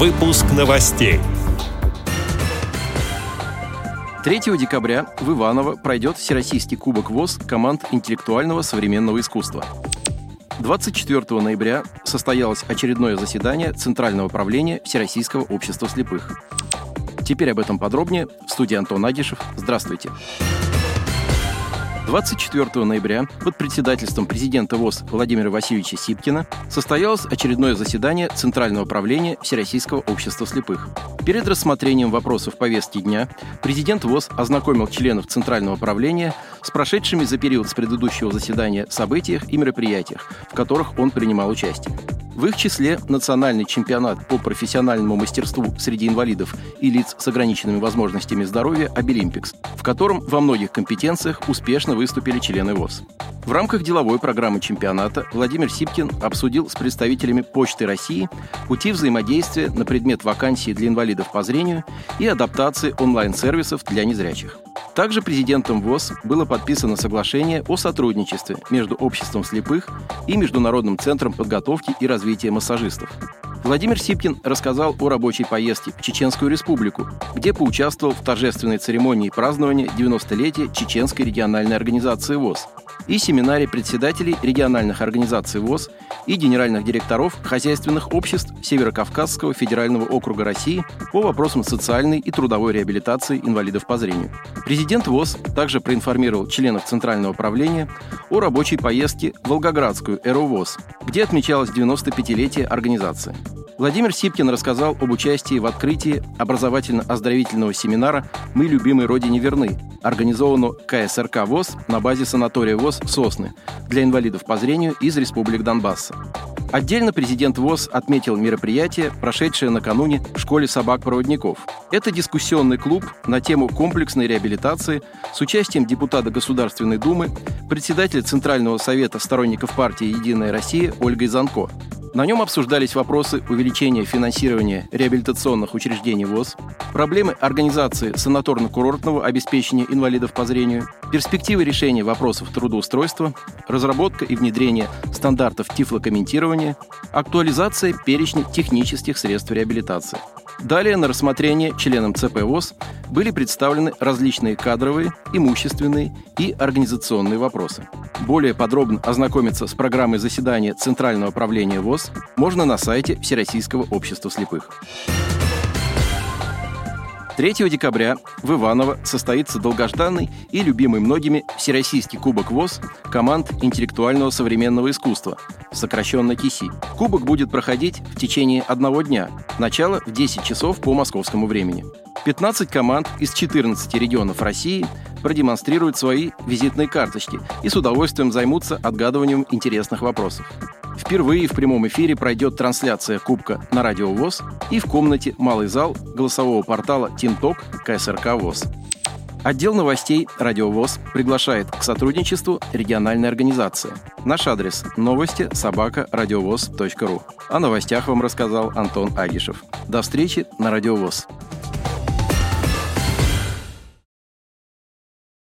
Выпуск новостей. 3 декабря в Иваново пройдет Всероссийский кубок ВОЗ команд интеллектуального современного искусства. 24 ноября состоялось очередное заседание Центрального правления Всероссийского общества слепых. Теперь об этом подробнее. В студии Антон Агишев. Здравствуйте. Здравствуйте. 24 ноября под председательством президента ВОЗ Владимира Васильевича Сипкина состоялось очередное заседание Центрального правления Всероссийского общества слепых. Перед рассмотрением вопросов повестки дня президент ВОЗ ознакомил членов Центрального правления с прошедшими за период с предыдущего заседания событиях и мероприятиях, в которых он принимал участие. В их числе национальный чемпионат по профессиональному мастерству среди инвалидов и лиц с ограниченными возможностями здоровья «Обилимпикс», в котором во многих компетенциях успешно выступили члены ВОЗ. В рамках деловой программы чемпионата Владимир Сипкин обсудил с представителями Почты России пути взаимодействия на предмет вакансий для инвалидов по зрению и адаптации онлайн-сервисов для незрячих. Также президентом ВОЗ было подписано соглашение о сотрудничестве между Обществом слепых и Международным центром подготовки и развития массажистов. Владимир Сипкин рассказал о рабочей поездке в Чеченскую республику, где поучаствовал в торжественной церемонии празднования 90-летия Чеченской региональной организации ВОЗ и семинаре председателей региональных организаций ВОЗ и генеральных директоров хозяйственных обществ Северокавказского федерального округа России по вопросам социальной и трудовой реабилитации инвалидов по зрению. Президент ВОЗ также проинформировал членов Центрального правления о рабочей поездке в Волгоградскую ЭРУ ВОЗ, где отмечалось 95-летие организации. Владимир Сипкин рассказал об участии в открытии образовательно-оздоровительного семинара «Мы любимой Родине верны», организованного КСРК ВОЗ на базе санатория ВОЗ «Сосны» для инвалидов по зрению из республик Донбасса. Отдельно президент ВОЗ отметил мероприятие, прошедшее накануне в школе собак-проводников. Это дискуссионный клуб на тему комплексной реабилитации с участием депутата Государственной Думы, председателя Центрального совета сторонников партии «Единая Россия» Ольгой Занко. На нем обсуждались вопросы увеличения финансирования реабилитационных учреждений ВОЗ, проблемы организации санаторно-курортного обеспечения инвалидов по зрению, перспективы решения вопросов трудоустройства, разработка и внедрение стандартов тифлокомментирования, актуализация перечня технических средств реабилитации. Далее на рассмотрение членам ЦП ВОЗ были представлены различные кадровые, имущественные и организационные вопросы. Более подробно ознакомиться с программой заседания Центрального правления ВОЗ можно на сайте Всероссийского общества слепых. 3 декабря в Иваново состоится долгожданный и любимый многими Всероссийский кубок ВОЗ команд интеллектуального современного искусства, сокращенно КИСИ. Кубок будет проходить в течение одного дня, начало в 10 часов по московскому времени. 15 команд из 14 регионов России продемонстрируют свои визитные карточки и с удовольствием займутся отгадыванием интересных вопросов. Впервые в прямом эфире пройдет трансляция Кубка на Радио ВОЗ и в комнате «Малый зал» голосового портала «Тинток» КСРК ВОЗ. Отдел новостей «Радио ВОЗ» приглашает к сотрудничеству региональной организации. Наш адрес – новости собака радиовоз.ру. О новостях вам рассказал Антон Агишев. До встречи на Радио ВОЗ.